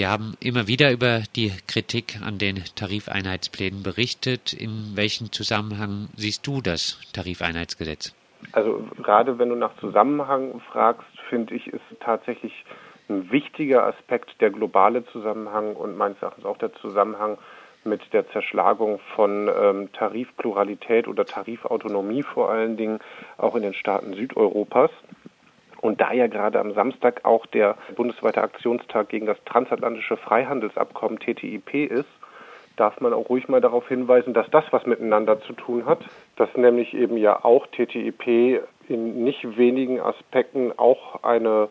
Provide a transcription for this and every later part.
Wir haben immer wieder über die Kritik an den Tarifeinheitsplänen berichtet. In welchem Zusammenhang siehst du das Tarifeinheitsgesetz? Also gerade wenn du nach Zusammenhang fragst, finde ich, ist tatsächlich ein wichtiger Aspekt der globale Zusammenhang und meines Erachtens auch der Zusammenhang mit der Zerschlagung von ähm, Tarifpluralität oder Tarifautonomie vor allen Dingen auch in den Staaten Südeuropas. Und da ja gerade am Samstag auch der bundesweite Aktionstag gegen das transatlantische Freihandelsabkommen TTIP ist, darf man auch ruhig mal darauf hinweisen, dass das was miteinander zu tun hat, dass nämlich eben ja auch TTIP in nicht wenigen Aspekten auch eine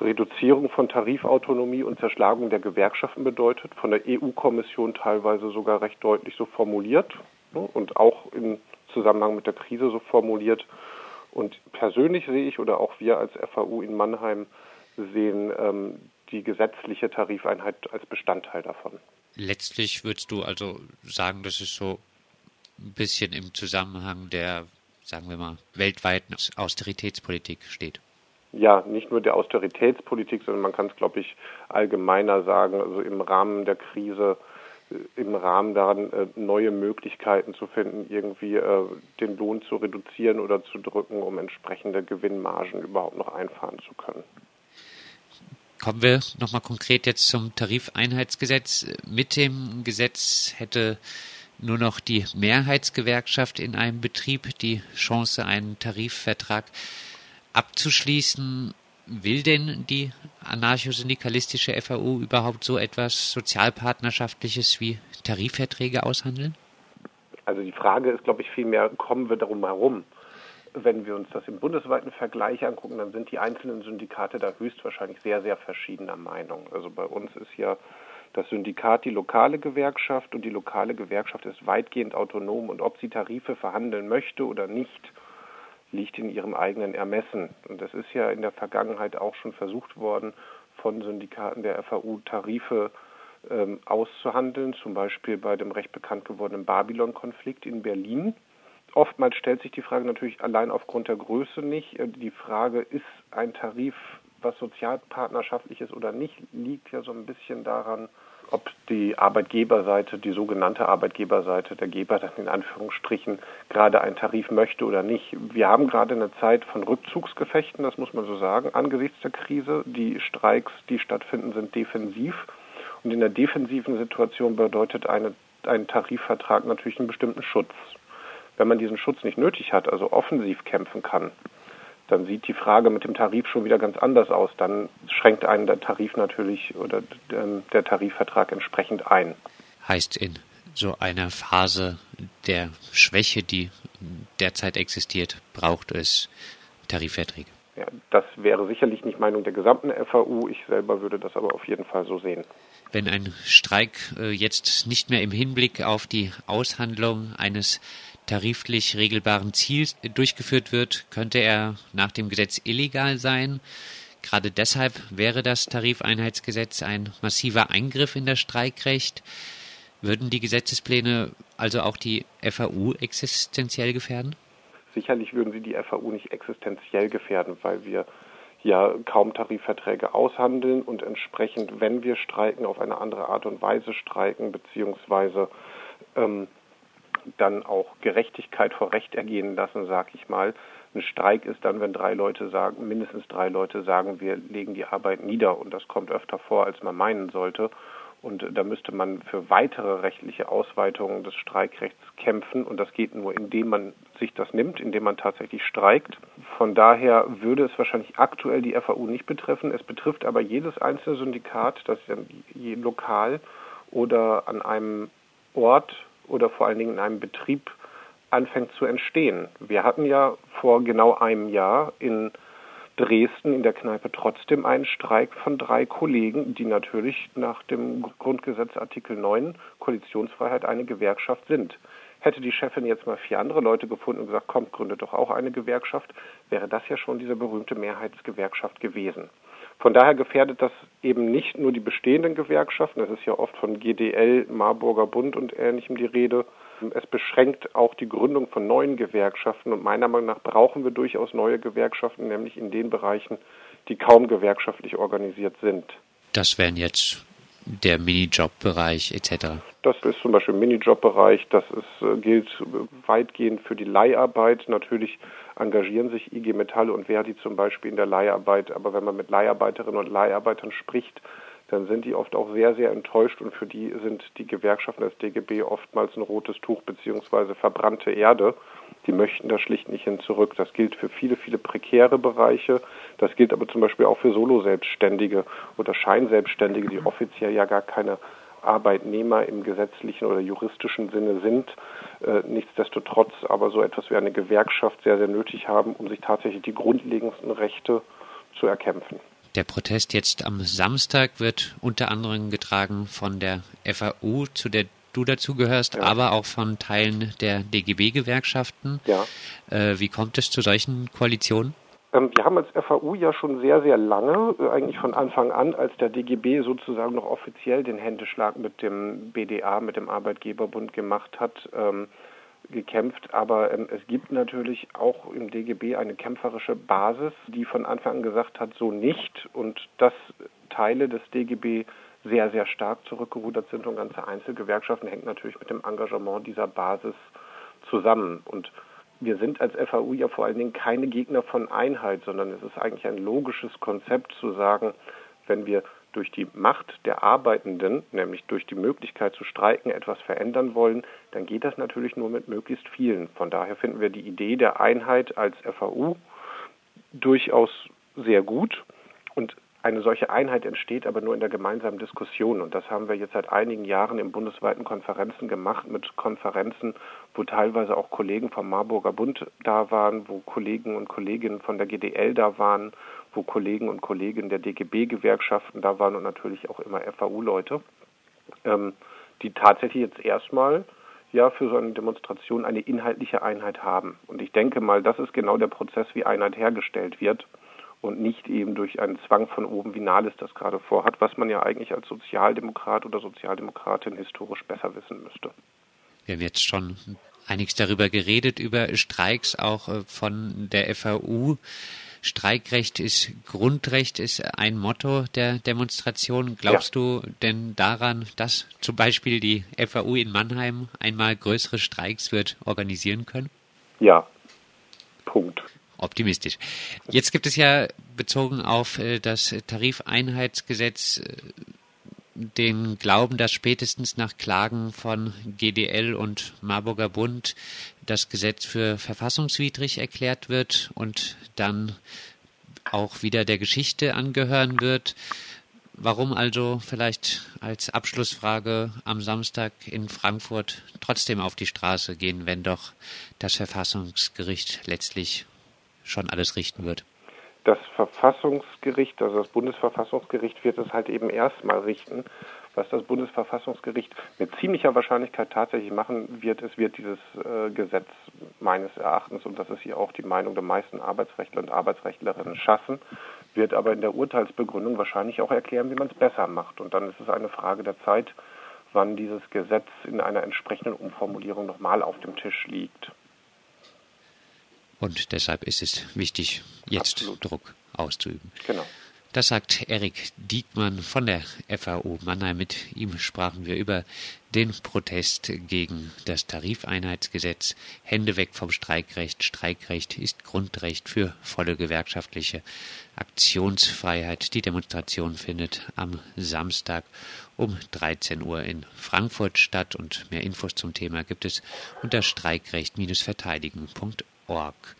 Reduzierung von Tarifautonomie und Zerschlagung der Gewerkschaften bedeutet, von der EU-Kommission teilweise sogar recht deutlich so formuliert ne, und auch im Zusammenhang mit der Krise so formuliert. Und persönlich sehe ich oder auch wir als FAU in Mannheim sehen ähm, die gesetzliche Tarifeinheit als Bestandteil davon. Letztlich würdest du also sagen, dass es so ein bisschen im Zusammenhang der, sagen wir mal, weltweiten Austeritätspolitik steht ja, nicht nur der Austeritätspolitik, sondern man kann es, glaube ich, allgemeiner sagen, also im Rahmen der Krise, im Rahmen daran, äh, neue Möglichkeiten zu finden, irgendwie äh, den Lohn zu reduzieren oder zu drücken, um entsprechende Gewinnmargen überhaupt noch einfahren zu können. Kommen wir nochmal konkret jetzt zum Tarifeinheitsgesetz. Mit dem Gesetz hätte nur noch die Mehrheitsgewerkschaft in einem Betrieb die Chance, einen Tarifvertrag abzuschließen, will denn die anarcho-syndikalistische FAU überhaupt so etwas Sozialpartnerschaftliches wie Tarifverträge aushandeln? Also die Frage ist, glaube ich, vielmehr, kommen wir darum herum? Wenn wir uns das im bundesweiten Vergleich angucken, dann sind die einzelnen Syndikate da höchstwahrscheinlich sehr, sehr verschiedener Meinung. Also bei uns ist ja das Syndikat die lokale Gewerkschaft und die lokale Gewerkschaft ist weitgehend autonom und ob sie Tarife verhandeln möchte oder nicht, liegt in ihrem eigenen Ermessen. Und das ist ja in der Vergangenheit auch schon versucht worden, von Syndikaten der FAU Tarife ähm, auszuhandeln, zum Beispiel bei dem recht bekannt gewordenen Babylon-Konflikt in Berlin. Oftmals stellt sich die Frage natürlich allein aufgrund der Größe nicht. Äh, die Frage, ist ein Tarif was sozialpartnerschaftlich ist oder nicht, liegt ja so ein bisschen daran, ob die Arbeitgeberseite, die sogenannte Arbeitgeberseite, der Geber dann in Anführungsstrichen gerade einen Tarif möchte oder nicht. Wir haben gerade eine Zeit von Rückzugsgefechten, das muss man so sagen, angesichts der Krise. Die Streiks, die stattfinden, sind defensiv. Und in der defensiven Situation bedeutet eine, ein Tarifvertrag natürlich einen bestimmten Schutz. Wenn man diesen Schutz nicht nötig hat, also offensiv kämpfen kann, dann sieht die Frage mit dem Tarif schon wieder ganz anders aus. Dann schränkt einen der Tarif natürlich oder der Tarifvertrag entsprechend ein. Heißt in so einer Phase der Schwäche, die derzeit existiert, braucht es Tarifverträge. Ja, das wäre sicherlich nicht Meinung der gesamten FAU. Ich selber würde das aber auf jeden Fall so sehen. Wenn ein Streik äh, jetzt nicht mehr im Hinblick auf die Aushandlung eines tariflich regelbaren Ziels durchgeführt wird, könnte er nach dem Gesetz illegal sein. Gerade deshalb wäre das Tarifeinheitsgesetz ein massiver Eingriff in das Streikrecht. Würden die Gesetzespläne also auch die FAU existenziell gefährden? Sicherlich würden sie die FAU nicht existenziell gefährden, weil wir ja kaum Tarifverträge aushandeln und entsprechend, wenn wir streiken, auf eine andere Art und Weise streiken, beziehungsweise ähm, dann auch Gerechtigkeit vor Recht ergehen lassen, sag ich mal. Ein Streik ist dann, wenn drei Leute sagen, mindestens drei Leute sagen, wir legen die Arbeit nieder und das kommt öfter vor, als man meinen sollte. Und da müsste man für weitere rechtliche Ausweitungen des Streikrechts kämpfen. Und das geht nur, indem man sich das nimmt, indem man tatsächlich streikt. Von daher würde es wahrscheinlich aktuell die FAU nicht betreffen. Es betrifft aber jedes einzelne Syndikat, das lokal oder an einem Ort oder vor allen Dingen in einem Betrieb anfängt zu entstehen. Wir hatten ja vor genau einem Jahr in Dresden in der Kneipe trotzdem einen Streik von drei Kollegen, die natürlich nach dem Grundgesetz Artikel 9 Koalitionsfreiheit eine Gewerkschaft sind. Hätte die Chefin jetzt mal vier andere Leute gefunden und gesagt, kommt, gründet doch auch eine Gewerkschaft, wäre das ja schon diese berühmte Mehrheitsgewerkschaft gewesen. Von daher gefährdet das eben nicht nur die bestehenden Gewerkschaften, es ist ja oft von GDL, Marburger Bund und ähnlichem die Rede. Es beschränkt auch die Gründung von neuen Gewerkschaften und meiner Meinung nach brauchen wir durchaus neue Gewerkschaften, nämlich in den Bereichen, die kaum gewerkschaftlich organisiert sind. Das wären jetzt der Minijob-Bereich etc. Das ist zum Beispiel Minijob-Bereich, das ist, äh, gilt weitgehend für die Leiharbeit. Natürlich engagieren sich IG Metall und Verdi zum Beispiel in der Leiharbeit, aber wenn man mit Leiharbeiterinnen und Leiharbeitern spricht, dann sind die oft auch sehr, sehr enttäuscht und für die sind die Gewerkschaften des DGB oftmals ein rotes Tuch beziehungsweise verbrannte Erde. Die möchten da schlicht nicht hin zurück. Das gilt für viele, viele prekäre Bereiche. Das gilt aber zum Beispiel auch für Solo-Selbstständige oder Scheinselbstständige, die offiziell ja gar keine Arbeitnehmer im gesetzlichen oder juristischen Sinne sind, äh, nichtsdestotrotz aber so etwas wie eine Gewerkschaft sehr, sehr nötig haben, um sich tatsächlich die grundlegendsten Rechte zu erkämpfen. Der Protest jetzt am Samstag wird unter anderem getragen von der FAU, zu der du dazugehörst, ja. aber auch von Teilen der DGB-Gewerkschaften. Ja. Äh, wie kommt es zu solchen Koalitionen? Ähm, wir haben als FAU ja schon sehr, sehr lange, äh, eigentlich von Anfang an, als der DGB sozusagen noch offiziell den Händeschlag mit dem BDA, mit dem Arbeitgeberbund gemacht hat, ähm, gekämpft, aber ähm, es gibt natürlich auch im DGB eine kämpferische Basis, die von Anfang an gesagt hat, so nicht und dass Teile des DGB sehr, sehr stark zurückgerudert sind und ganze Einzelgewerkschaften hängt natürlich mit dem Engagement dieser Basis zusammen. Und wir sind als FAU ja vor allen Dingen keine Gegner von Einheit, sondern es ist eigentlich ein logisches Konzept zu sagen, wenn wir durch die Macht der Arbeitenden, nämlich durch die Möglichkeit zu streiken, etwas verändern wollen, dann geht das natürlich nur mit möglichst vielen. Von daher finden wir die Idee der Einheit als FAU durchaus sehr gut. Und eine solche Einheit entsteht aber nur in der gemeinsamen Diskussion. Und das haben wir jetzt seit einigen Jahren in bundesweiten Konferenzen gemacht, mit Konferenzen, wo teilweise auch Kollegen vom Marburger Bund da waren, wo Kollegen und Kolleginnen von der GDL da waren, wo Kollegen und Kolleginnen der DGB-Gewerkschaften da waren und natürlich auch immer FAU-Leute, ähm, die tatsächlich jetzt erstmal ja für so eine Demonstration eine inhaltliche Einheit haben. Und ich denke mal, das ist genau der Prozess, wie Einheit hergestellt wird und nicht eben durch einen Zwang von oben, wie Nahles das gerade vorhat, was man ja eigentlich als Sozialdemokrat oder Sozialdemokratin historisch besser wissen müsste. Wir haben jetzt schon einiges darüber geredet, über Streiks auch äh, von der FAU. Streikrecht ist Grundrecht, ist ein Motto der Demonstration. Glaubst ja. du denn daran, dass zum Beispiel die FAU in Mannheim einmal größere Streiks wird organisieren können? Ja. Punkt. Optimistisch. Jetzt gibt es ja bezogen auf äh, das Tarifeinheitsgesetz äh, den Glauben, dass spätestens nach Klagen von GDL und Marburger Bund das Gesetz für verfassungswidrig erklärt wird und dann auch wieder der Geschichte angehören wird. Warum also vielleicht als Abschlussfrage am Samstag in Frankfurt trotzdem auf die Straße gehen, wenn doch das Verfassungsgericht letztlich schon alles richten wird? Das Verfassungsgericht, also das Bundesverfassungsgericht wird es halt eben erstmal richten. Was das Bundesverfassungsgericht mit ziemlicher Wahrscheinlichkeit tatsächlich machen wird, es wird dieses äh, Gesetz meines Erachtens, und das ist hier auch die Meinung der meisten Arbeitsrechtler und Arbeitsrechtlerinnen, schaffen, wird aber in der Urteilsbegründung wahrscheinlich auch erklären, wie man es besser macht. Und dann ist es eine Frage der Zeit, wann dieses Gesetz in einer entsprechenden Umformulierung nochmal auf dem Tisch liegt. Und deshalb ist es wichtig, jetzt Absolut. Druck auszuüben. Genau. Das sagt Erik Diekmann von der FAO Mannheim. Mit ihm sprachen wir über den Protest gegen das Tarifeinheitsgesetz. Hände weg vom Streikrecht. Streikrecht ist Grundrecht für volle gewerkschaftliche Aktionsfreiheit. Die Demonstration findet am Samstag um 13 Uhr in Frankfurt statt und mehr Infos zum Thema gibt es unter streikrecht-verteidigen.org. walk.